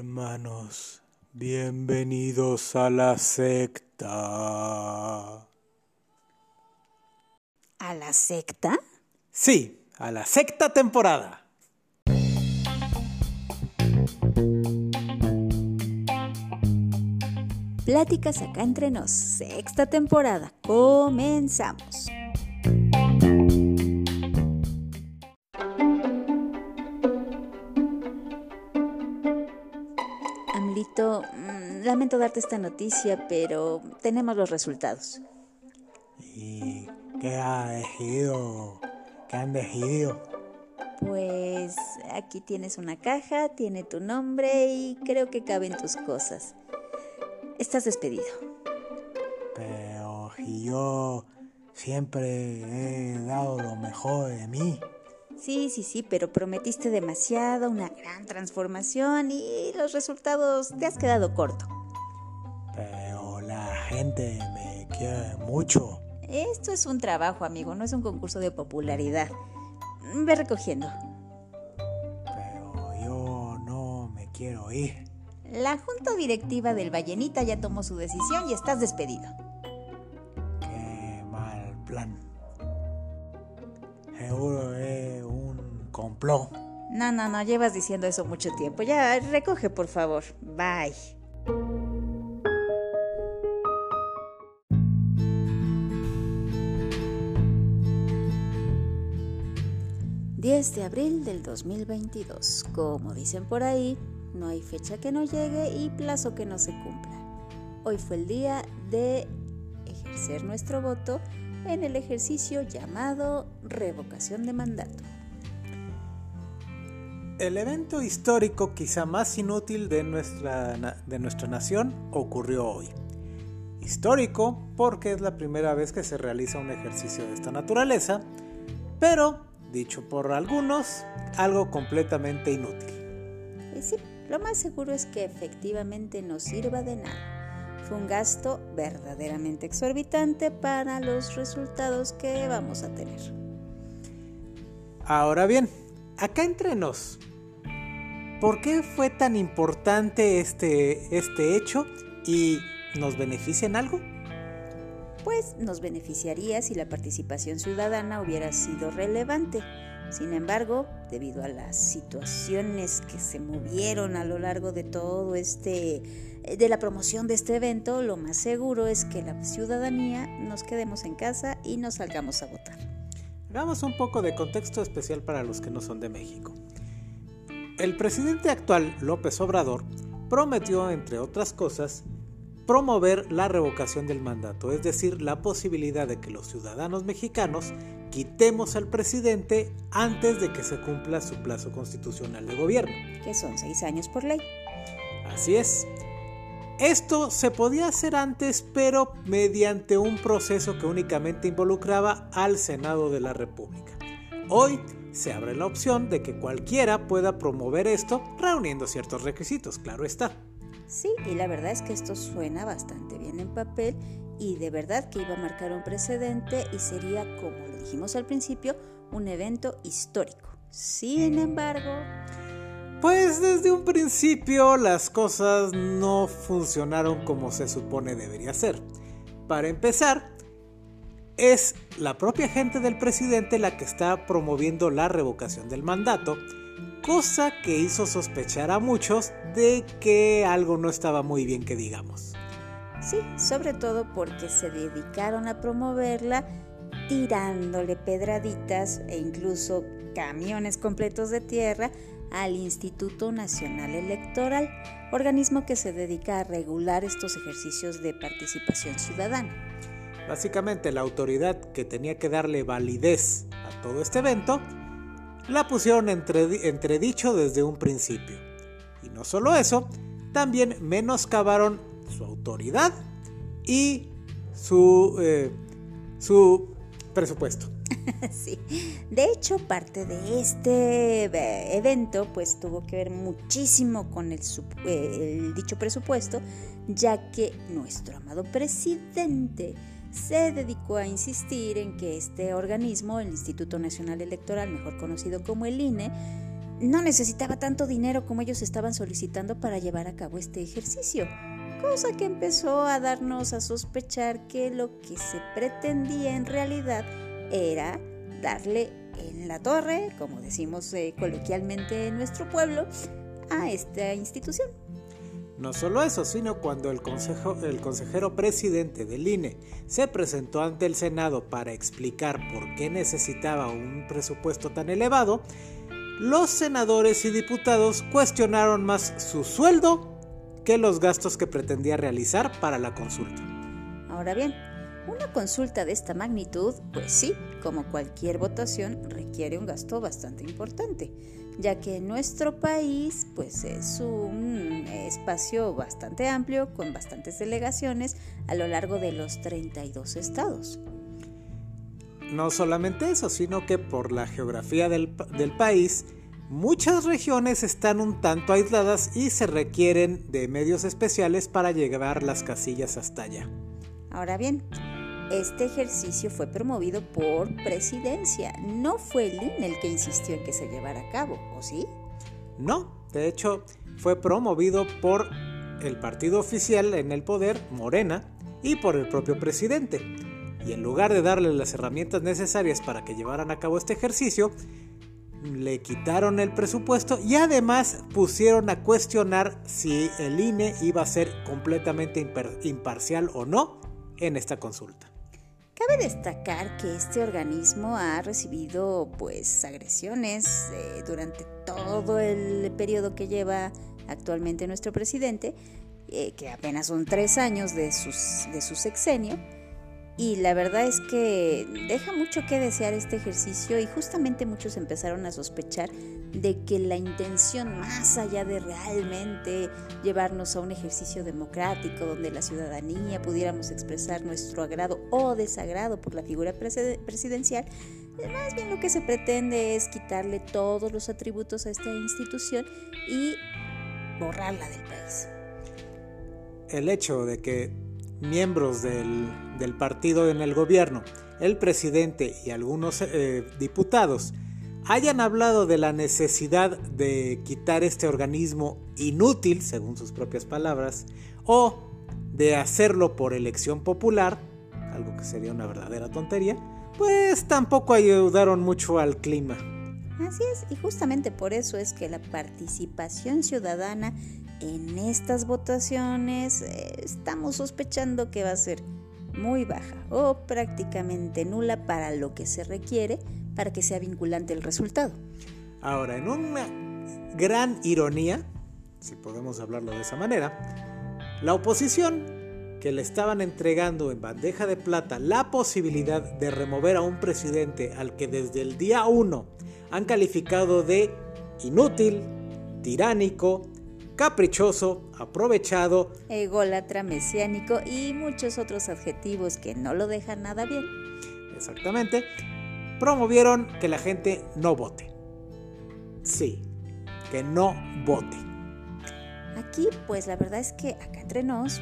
Hermanos, bienvenidos a la secta. ¿A la secta? Sí, a la sexta temporada. Pláticas acá entre nos, sexta temporada. Comenzamos. Lamento darte esta noticia, pero tenemos los resultados. ¿Y qué ha decidido? ¿Qué han decidido? Pues aquí tienes una caja, tiene tu nombre y creo que caben tus cosas. Estás despedido. Pero si yo siempre he dado lo mejor de mí. Sí, sí, sí, pero prometiste demasiado, una gran transformación y los resultados te has quedado corto. Gente me quiere mucho. Esto es un trabajo, amigo, no es un concurso de popularidad. Ve recogiendo. Pero yo no me quiero ir. La junta directiva del Ballenita ya tomó su decisión y estás despedido. Qué mal plan. Seguro es un complot. No, no, no, llevas diciendo eso mucho tiempo. Ya, recoge, por favor. Bye. ...10 de abril del 2022. Como dicen por ahí, no hay fecha que no llegue y plazo que no se cumpla. Hoy fue el día de ejercer nuestro voto en el ejercicio llamado revocación de mandato. El evento histórico quizá más inútil de nuestra, de nuestra nación ocurrió hoy. Histórico porque es la primera vez que se realiza un ejercicio de esta naturaleza, pero, dicho por algunos, algo completamente inútil. Y sí, lo más seguro es que efectivamente no sirva de nada. Fue un gasto verdaderamente exorbitante para los resultados que vamos a tener. Ahora bien, acá entre nos, ¿por qué fue tan importante este, este hecho y nos beneficia en algo? Pues nos beneficiaría si la participación ciudadana hubiera sido relevante. Sin embargo, debido a las situaciones que se movieron a lo largo de todo este de la promoción de este evento, lo más seguro es que la ciudadanía nos quedemos en casa y nos salgamos a votar. Hagamos un poco de contexto especial para los que no son de México. El presidente actual, López Obrador, prometió, entre otras cosas, promover la revocación del mandato, es decir, la posibilidad de que los ciudadanos mexicanos quitemos al presidente antes de que se cumpla su plazo constitucional de gobierno. que son seis años por ley. Así es. Esto se podía hacer antes, pero mediante un proceso que únicamente involucraba al Senado de la República. Hoy se abre la opción de que cualquiera pueda promover esto reuniendo ciertos requisitos, claro está. Sí, y la verdad es que esto suena bastante bien en papel y de verdad que iba a marcar un precedente y sería, como dijimos al principio, un evento histórico. Sin embargo, Pues desde un principio las cosas no funcionaron como se supone debería ser. Para empezar, es la propia gente del presidente la que está promoviendo la revocación del mandato, cosa que hizo sospechar a muchos de que algo no estaba muy bien que digamos. sí, sobre todo porque se dedicaron a promoverla tirándole pedraditas e incluso camiones completos de tierra al Instituto Nacional Electoral, organismo que se dedica a regular estos ejercicios de participación ciudadana. Básicamente la autoridad que tenía que darle validez a todo este evento, la pusieron entre, entredicho desde un principio. Y no solo eso, también menoscabaron su autoridad y su, eh, su presupuesto. Sí, de hecho parte de este eh, evento pues tuvo que ver muchísimo con el, eh, el dicho presupuesto, ya que nuestro amado presidente se dedicó a insistir en que este organismo, el Instituto Nacional Electoral, mejor conocido como el INE, no necesitaba tanto dinero como ellos estaban solicitando para llevar a cabo este ejercicio, cosa que empezó a darnos a sospechar que lo que se pretendía en realidad era darle en la torre, como decimos eh, coloquialmente en nuestro pueblo, a esta institución. No solo eso, sino cuando el, consejo, el consejero presidente del INE se presentó ante el Senado para explicar por qué necesitaba un presupuesto tan elevado, los senadores y diputados cuestionaron más su sueldo que los gastos que pretendía realizar para la consulta. Ahora bien, una consulta de esta magnitud, pues sí, como cualquier votación, requiere un gasto bastante importante ya que nuestro país pues es un espacio bastante amplio con bastantes delegaciones a lo largo de los 32 estados. No solamente eso, sino que por la geografía del, del país, muchas regiones están un tanto aisladas y se requieren de medios especiales para llevar las casillas hasta allá. Ahora bien, este ejercicio fue promovido por presidencia. No fue el INE el que insistió en que se llevara a cabo, ¿o sí? No, de hecho fue promovido por el partido oficial en el poder, Morena, y por el propio presidente. Y en lugar de darle las herramientas necesarias para que llevaran a cabo este ejercicio, le quitaron el presupuesto y además pusieron a cuestionar si el INE iba a ser completamente imparcial o no en esta consulta. Cabe destacar que este organismo ha recibido pues agresiones eh, durante todo el periodo que lleva actualmente nuestro presidente, eh, que apenas son tres años de, sus, de su sexenio, y la verdad es que deja mucho que desear este ejercicio y justamente muchos empezaron a sospechar de que la intención más allá de realmente llevarnos a un ejercicio democrático donde la ciudadanía pudiéramos expresar nuestro agrado o desagrado por la figura presidencial, más bien lo que se pretende es quitarle todos los atributos a esta institución y borrarla del país. El hecho de que miembros del, partido en el gobierno, el presidente y algunos eh, diputados hayan hablado de la necesidad de quitar este organismo inútil, según sus propias palabras, o de hacerlo por elección popular, algo que sería una verdadera tontería, pues tampoco ayudaron mucho al clima. Así es, y justamente por eso es que la participación ciudadana en estas votaciones eh, estamos sospechando que va a ser muy baja o prácticamente nula para lo que se requiere para que sea vinculante el resultado. Ahora, en una gran ironía, si podemos hablarlo de esa manera, la oposición que le estaban entregando en bandeja de plata la posibilidad de remover a un presidente al que desde el día 1 han calificado de inútil, tiránico, caprichoso, aprovechado, ególatra, mesiánico y muchos otros adjetivos que no lo dejan nada bien. Exactamente. Promovieron que la gente no vote. Sí, que no vote. Aquí, pues la verdad es que acá entre nos,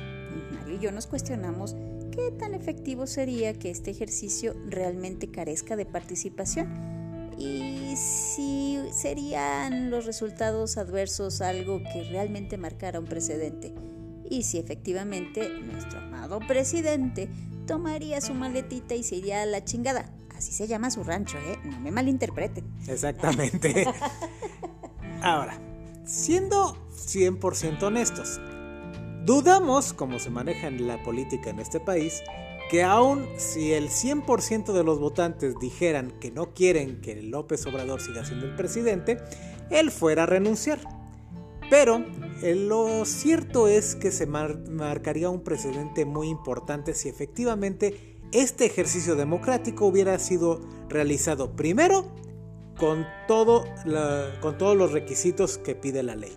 Mario y yo nos cuestionamos qué tan efectivo sería que este ejercicio realmente carezca de participación y si serían los resultados adversos algo que realmente marcara un precedente y si efectivamente nuestro amado presidente tomaría su maletita y se iría a la chingada. Así se llama su rancho, ¿eh? No me malinterpreten. Exactamente. Ahora, siendo 100% honestos, dudamos, como se maneja la política en este país, que aun si el 100% de los votantes dijeran que no quieren que López Obrador siga siendo el presidente, él fuera a renunciar. Pero eh, lo cierto es que se marcaría un precedente muy importante si efectivamente este ejercicio democrático hubiera sido realizado primero con, todo con todos los requisitos que pide la ley.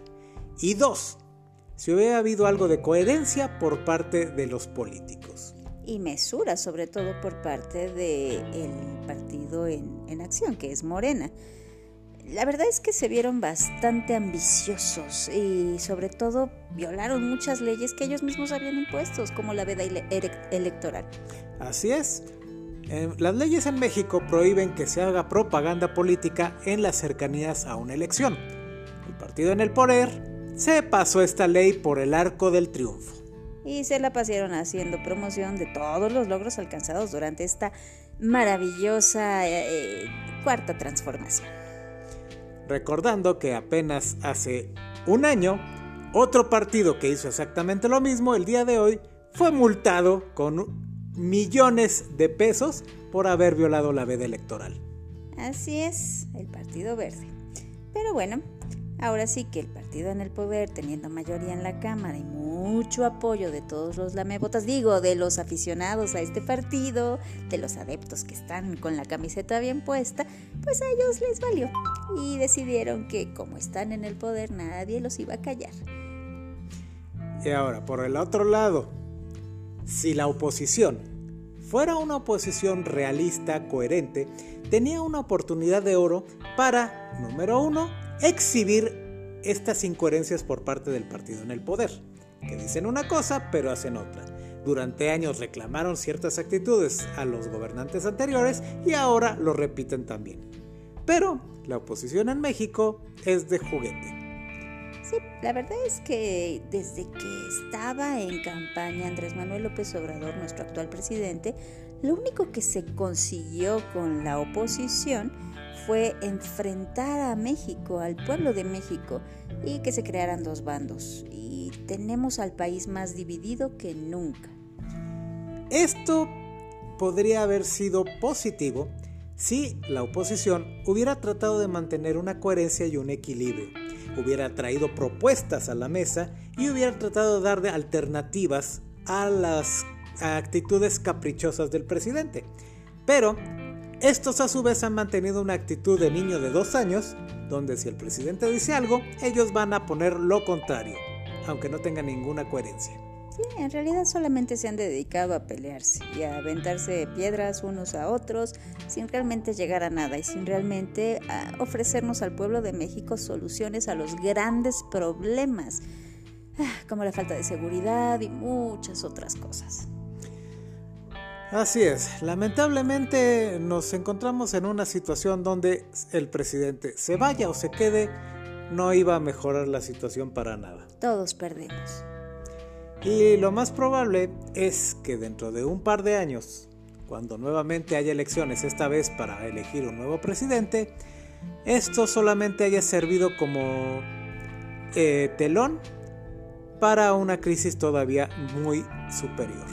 Y dos, si hubiera habido algo de coherencia por parte de los políticos y mesura, sobre todo por parte del partido en, acción, que es Morena. La verdad es que se vieron bastante ambiciosos y sobre todo violaron muchas leyes que ellos mismos habían impuestos, como la veda electoral. Así es. Eh, las leyes en México prohíben que se haga propaganda política en las cercanías a una elección. El partido en el poder se pasó esta ley por el arco del triunfo. Y se la pasaron haciendo promoción de todos los logros alcanzados durante esta maravillosa eh, cuarta transformación. Recordando que apenas hace un año, otro partido que hizo exactamente lo mismo el día de hoy fue multado con millones de pesos por haber violado la veda electoral. Así es, el Partido Verde. Pero bueno, ahora sí que el partido en el poder, teniendo mayoría en la Cámara y mucho apoyo de todos los lamebotas, digo, de los aficionados a este partido, de los adeptos que están con la camiseta bien puesta, pues a ellos les valió. Y decidieron que como están en el poder nadie los iba a callar. Y ahora, por el otro lado, si la oposición fuera una oposición realista, coherente, tenía una oportunidad de oro para, número uno, exhibir estas incoherencias por parte del partido en el poder, que dicen una cosa pero hacen otra. Durante años reclamaron ciertas actitudes a los gobernantes anteriores y ahora lo repiten también. Pero la oposición en México es de juguete. Sí, la verdad es que desde que estaba en campaña Andrés Manuel López Obrador, nuestro actual presidente, lo único que se consiguió con la oposición fue enfrentar a México, al pueblo de México, y que se crearan dos bandos. Y tenemos al país más dividido que nunca. Esto podría haber sido positivo si la oposición hubiera tratado de mantener una coherencia y un equilibrio hubiera traído propuestas a la mesa y hubiera tratado de dar alternativas a las actitudes caprichosas del presidente. Pero estos a su vez han mantenido una actitud de niño de dos años, donde si el presidente dice algo, ellos van a poner lo contrario, aunque no tenga ninguna coherencia. Sí, en realidad solamente se han dedicado a pelearse y a aventarse piedras unos a otros sin realmente llegar a nada y sin realmente ah, ofrecernos al pueblo de México soluciones a los grandes problemas, ah, como la falta de seguridad y muchas otras cosas. Así es, lamentablemente nos encontramos en una situación donde el presidente se vaya o se quede, no iba a mejorar la situación para nada. Todos perdemos. Y lo más probable es que dentro de un par de años, cuando nuevamente haya elecciones, esta vez para elegir un nuevo presidente, esto solamente haya servido como eh, telón para una crisis todavía muy superior.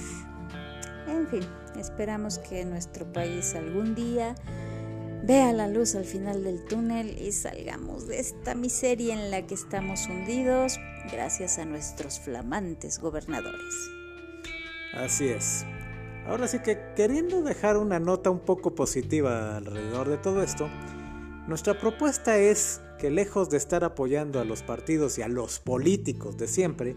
En fin, esperamos que nuestro país algún día vea la luz al final del túnel y salgamos de esta miseria en la que estamos hundidos gracias a nuestros flamantes gobernadores. Así es. Ahora sí que queriendo dejar una nota un poco positiva alrededor de todo esto, nuestra propuesta es que lejos de estar apoyando a los partidos y a los políticos de siempre,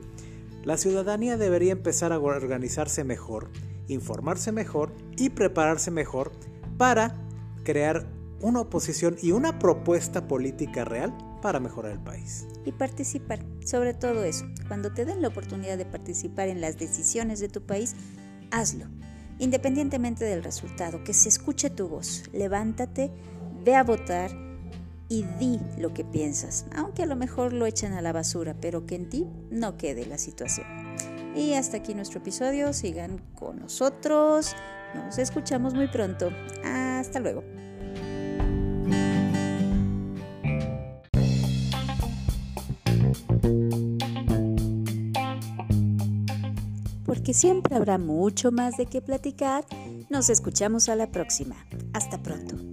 la ciudadanía debería empezar a organizarse mejor, informarse mejor y prepararse mejor para crear una oposición y una propuesta política real para mejorar el país. Y participar, sobre todo eso. Cuando te den la oportunidad de participar en las decisiones de tu país, hazlo. Independientemente del resultado, que se escuche tu voz. Levántate, ve a votar y di lo que piensas, aunque a lo mejor lo echen a la basura, pero que en ti no quede la situación. Y hasta aquí nuestro episodio, sigan con nosotros, nos escuchamos muy pronto. Hasta luego. Porque siempre habrá mucho más de qué platicar, nos escuchamos a la próxima. Hasta pronto.